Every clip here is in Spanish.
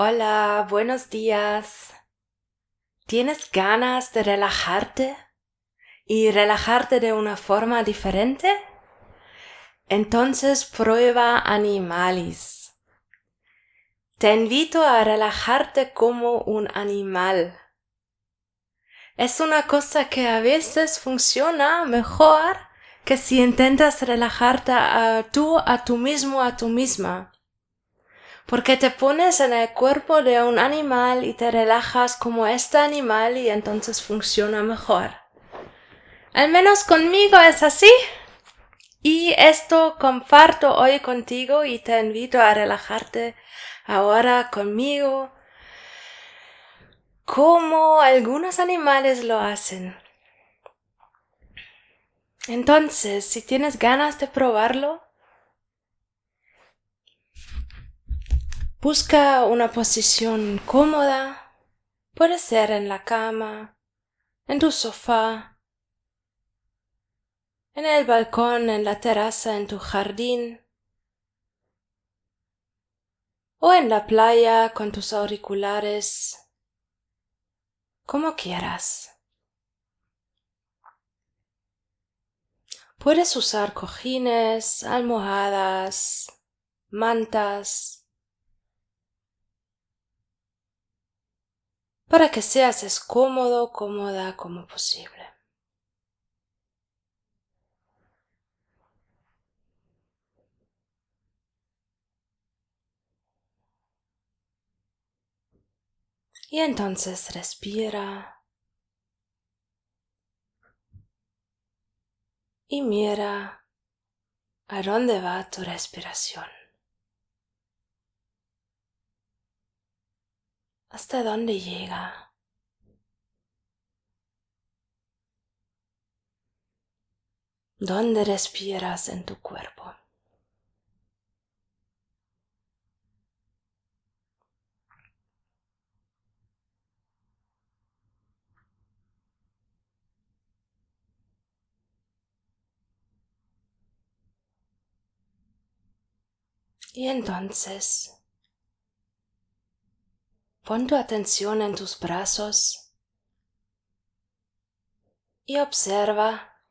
Hola, buenos días. ¿Tienes ganas de relajarte y relajarte de una forma diferente? Entonces prueba Animalis. Te invito a relajarte como un animal. Es una cosa que a veces funciona mejor que si intentas relajarte a tú, a tú mismo, a tú misma porque te pones en el cuerpo de un animal y te relajas como este animal y entonces funciona mejor. Al menos conmigo es así. Y esto comparto hoy contigo y te invito a relajarte ahora conmigo como algunos animales lo hacen. Entonces, si tienes ganas de probarlo, Busca una posición cómoda. Puede ser en la cama, en tu sofá, en el balcón, en la terraza, en tu jardín, o en la playa con tus auriculares, como quieras. Puedes usar cojines, almohadas, mantas, para que seas as cómodo, cómoda como posible. Y entonces respira y mira a dónde va tu respiración. Hasta dónde llega. ¿Dónde respiras en tu cuerpo? Y entonces Pon tu atención en tus brazos y observa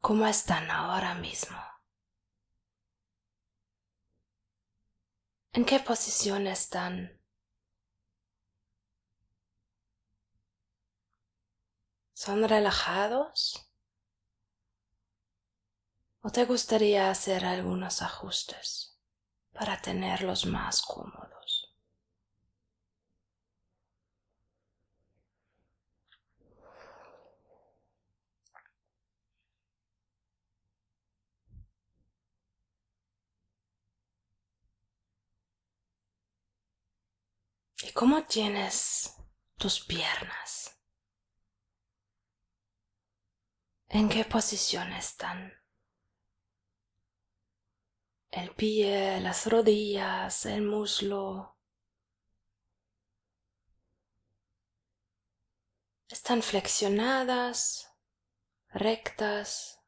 cómo están ahora mismo. ¿En qué posición están? ¿Son relajados? ¿O te gustaría hacer algunos ajustes para tenerlos más cómodos? ¿Y cómo tienes tus piernas? ¿En qué posición están? El pie, las rodillas, el muslo. ¿Están flexionadas, rectas?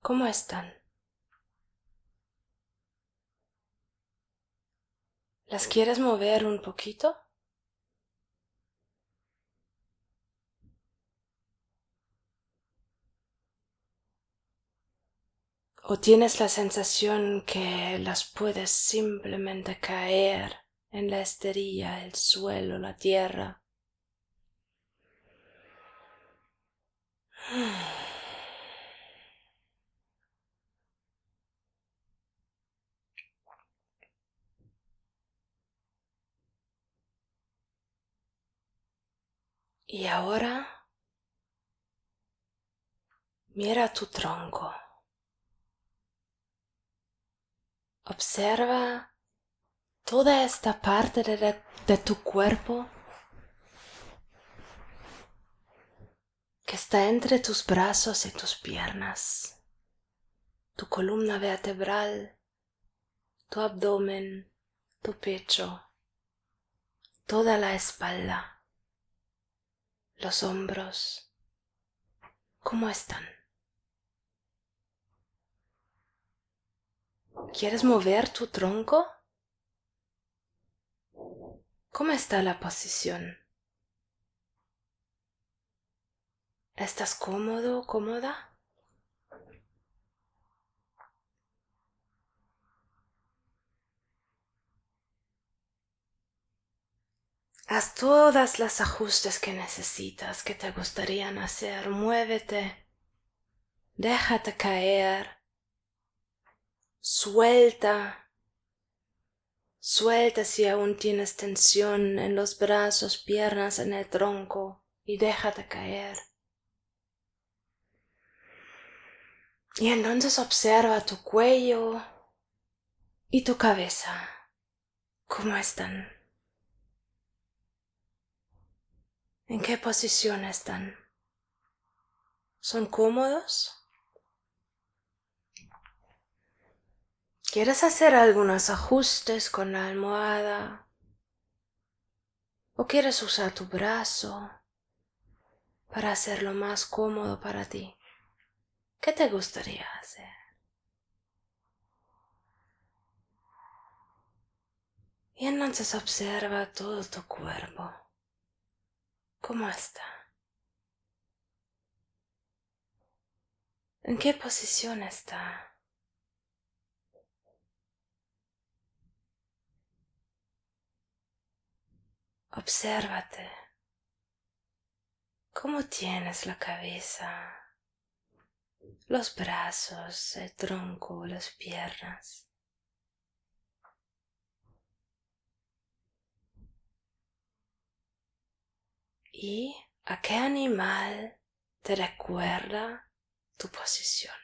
¿Cómo están? ¿Las quieres mover un poquito? ¿O tienes la sensación que las puedes simplemente caer en la esterilla, el suelo, la tierra? Y ahora mira tu tronco. Observa toda esta parte de, tu cuerpo que está entre tus brazos y tus piernas, tu columna vertebral, tu abdomen, tu pecho, toda la espalda los hombros, ¿cómo están? ¿Quieres mover tu tronco? ¿Cómo está la posición? ¿Estás cómodo, cómoda? Haz todas las ajustes que necesitas, que te gustarían hacer. Muévete. Déjate caer. Suelta. Suelta si aún tienes tensión en los brazos, piernas, en el tronco y déjate caer. Y entonces observa tu cuello y tu cabeza. ¿Cómo están? ¿En qué posición están? ¿Son cómodos? ¿Quieres hacer algunos ajustes con la almohada? ¿O quieres usar tu brazo para hacerlo más cómodo para ti? ¿Qué te gustaría hacer? Y entonces observa todo tu cuerpo. ¿Cómo está? ¿En qué posición está? Obsérvate. ¿Cómo tienes la cabeza? Los brazos, el tronco, las piernas. Y a qué animal te recuerda tu posición.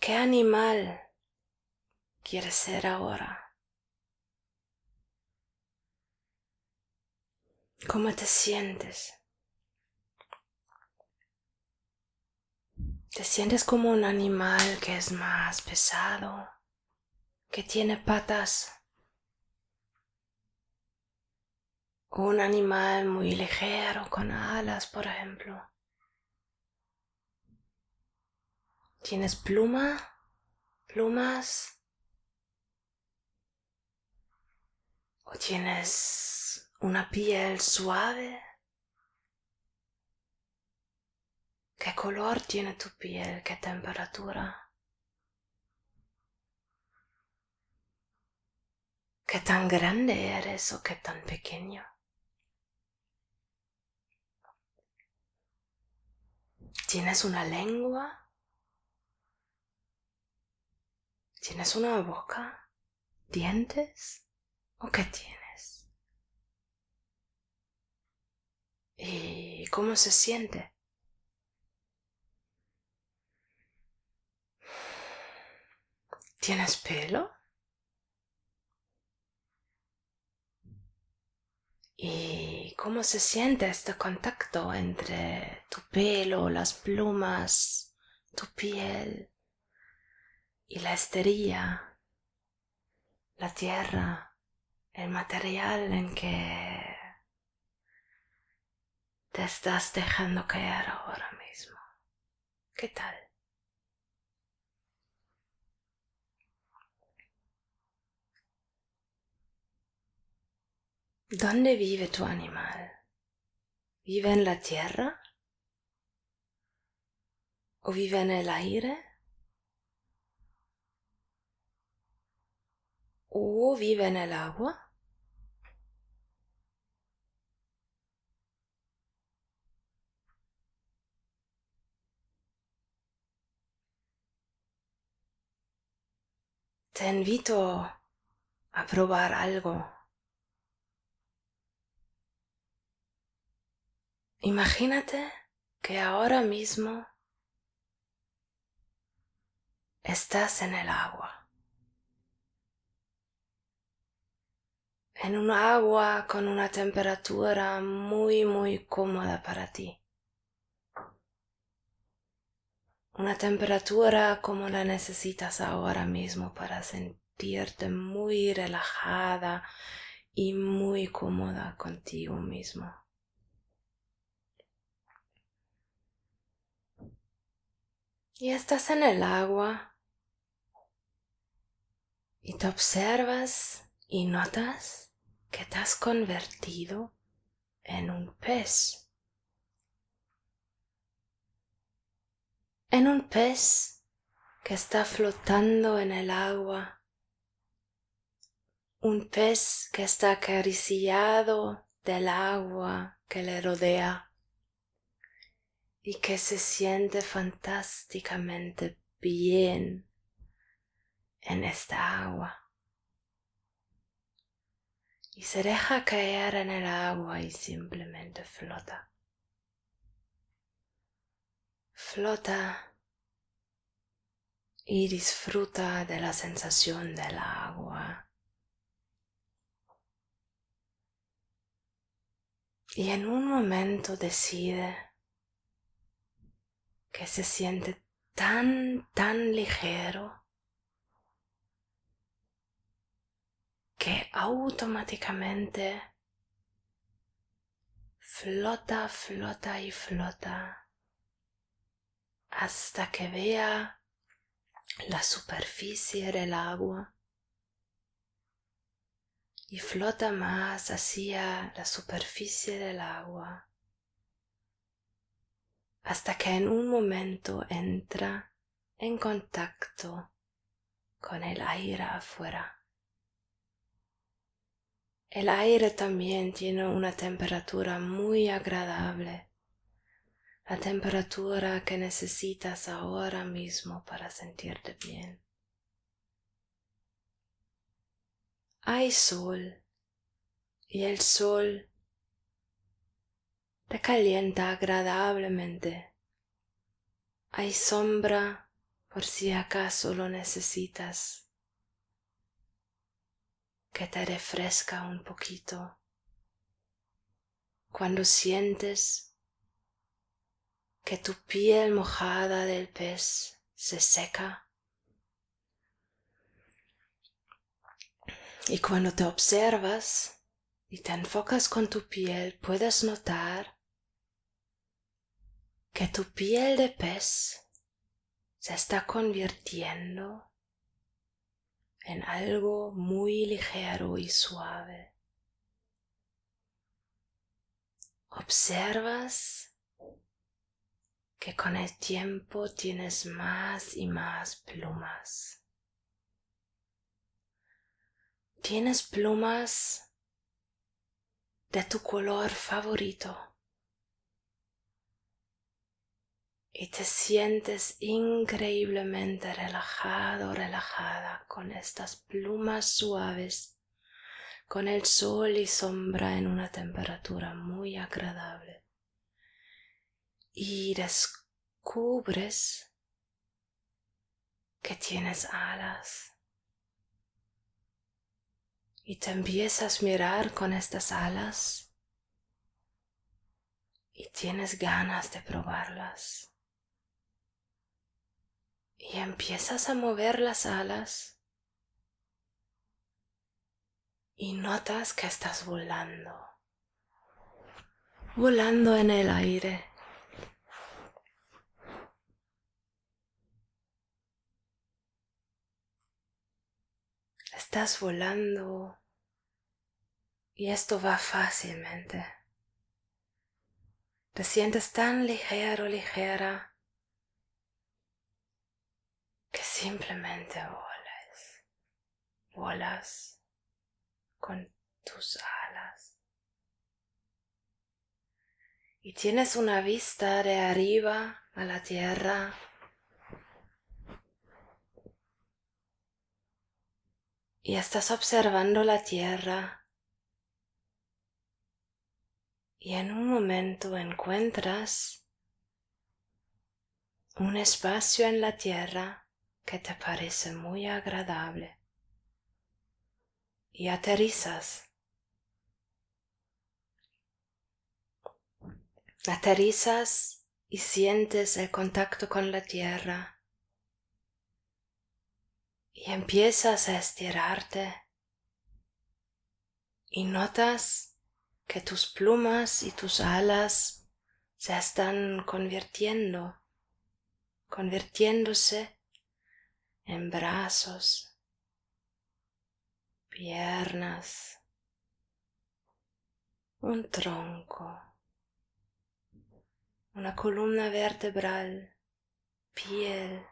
¿Qué animal quieres ser ahora? ¿Cómo te sientes? Te sientes como un animal que es más pesado, que tiene patas. O un animal muy ligero con alas, por ejemplo. ¿Tienes pluma? ¿Plumas? ¿O tienes una piel suave? ¿Qué color tiene tu piel? ¿Qué temperatura? ¿Qué tan grande eres o qué tan pequeño? ¿Tienes una lengua? ¿Tienes una boca? ¿Dientes? ¿O qué tienes? ¿Y cómo se siente? ¿Tienes pelo? ¿Y cómo se siente este contacto entre tu pelo, las plumas, tu piel y la esterilla, la tierra, el material en que te estás dejando caer ahora mismo? ¿Qué tal? ¿Dónde vive tu animal? ¿Vive en la tierra? ¿O vive en el aire? ¿O vive en el agua? Te invito a probar algo Imagínate que ahora mismo estás en el agua. En un agua con una temperatura muy, muy cómoda para ti. Una temperatura como la necesitas ahora mismo para sentirte muy relajada y muy cómoda contigo mismo. Y estás en el agua y te observas y notas que te has convertido en un pez. En un pez que está flotando en el agua. Un pez que está acariciado del agua que le rodea y que se siente fantásticamente bien en esta agua. Y se deja caer en el agua y simplemente flota. Flota y disfruta de la sensación del agua. Y en un momento decide que se siente tan, tan ligero que automáticamente flota, flota y flota hasta que vea la superficie del agua y flota más hacia la superficie del agua hasta que en un momento entra en contacto con el aire afuera. El aire también tiene una temperatura muy agradable, la temperatura que necesitas ahora mismo para sentirte bien. Hay sol y el sol te calienta agradablemente. Hay sombra por si acaso lo necesitas, que te refresca un poquito. Cuando sientes que tu piel mojada del pez se seca y cuando te observas y te enfocas con tu piel puedes notar que tu piel de pez se está convirtiendo en algo muy ligero y suave. Observas que con el tiempo tienes más y más plumas. Tienes plumas de tu color favorito. Y te sientes increíblemente relajado, relajada con estas plumas suaves, con el sol y sombra en una temperatura muy agradable. Y descubres que tienes alas. Y te empiezas a mirar con estas alas y tienes ganas de probarlas y empiezas a mover las alas y notas que estás volando, volando en el aire. Estás volando y esto va fácilmente. Te sientes tan ligero, ligera que simplemente volas, volas con tus alas. Y tienes una vista de arriba a la tierra. Y estás observando la tierra. Y en un momento encuentras un espacio en la tierra que te parece muy agradable. Y aterrizas. Aterrizas y sientes el contacto con la tierra. Y empiezas a estirarte. Y notas que tus plumas y tus alas se están convirtiendo convirtiéndose en brazos, piernas, un tronco, una columna vertebral, piel,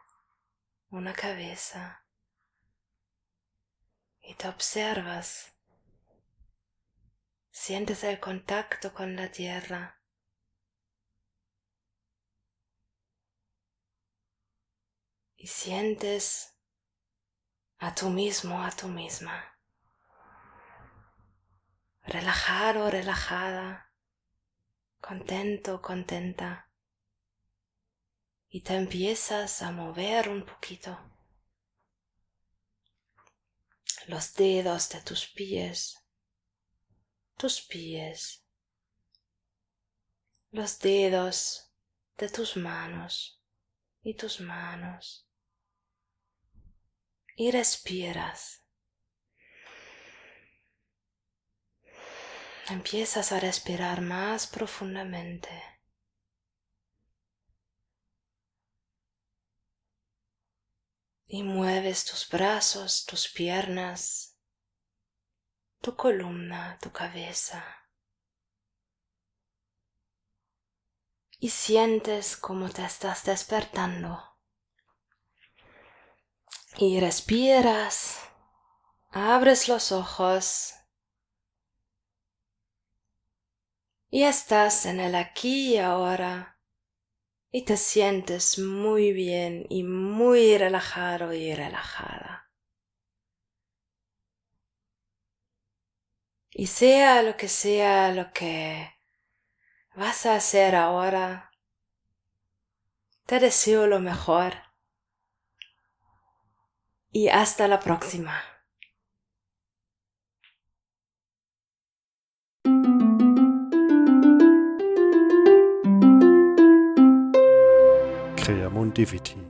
una cabeza. Y te observas, sientes el contacto con la tierra. Y sientes a tú mismo, a tú misma relajado, relajada, contento, contenta. Y te empiezas a mover un poquito. Los dedos de tus pies, tus pies, los dedos de tus manos y tus manos. Y respiras. empiezas a respirar más profundamente. Y mueves tus brazos, tus piernas, tu columna, tu cabeza. Y sientes como te estás despertando. Y respiras, abres los ojos y estás en el aquí y ahora y te sientes muy bien y muy relajado y relajada. Y sea lo que sea lo que vas a hacer ahora, te deseo lo mejor. Y hasta la próxima. Creamundivici